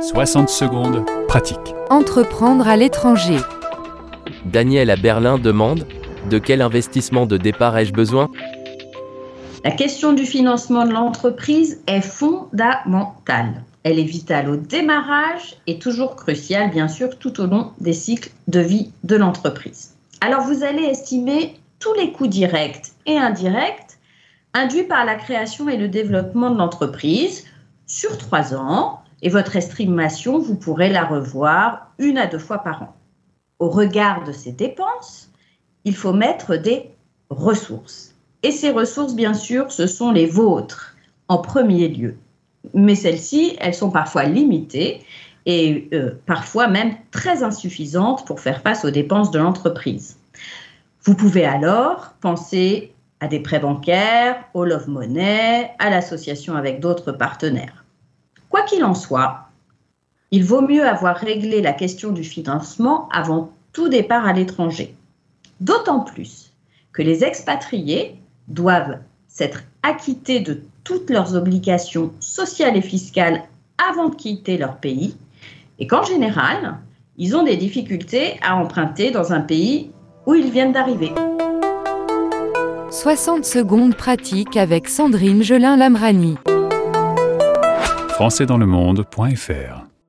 60 secondes, pratique. Entreprendre à l'étranger. Daniel à Berlin demande De quel investissement de départ ai-je besoin? La question du financement de l'entreprise est fondamentale. Elle est vitale au démarrage et toujours cruciale, bien sûr, tout au long des cycles de vie de l'entreprise. Alors, vous allez estimer tous les coûts directs et indirects induits par la création et le développement de l'entreprise sur trois ans, et votre estimation, vous pourrez la revoir une à deux fois par an. Au regard de ces dépenses, il faut mettre des ressources. Et ces ressources, bien sûr, ce sont les vôtres en premier lieu. Mais celles-ci, elles sont parfois limitées et euh, parfois même très insuffisantes pour faire face aux dépenses de l'entreprise. Vous pouvez alors penser à des prêts bancaires, au Love Money, à l'association avec d'autres partenaires. Quoi qu'il en soit, il vaut mieux avoir réglé la question du financement avant tout départ à l'étranger. D'autant plus que les expatriés doivent s'être acquittés de toutes leurs obligations sociales et fiscales avant de quitter leur pays et qu'en général, ils ont des difficultés à emprunter dans un pays où ils viennent d'arriver. 60 secondes pratique avec Sandrine Gelin-Lamrani. Françaisdanslemonde.fr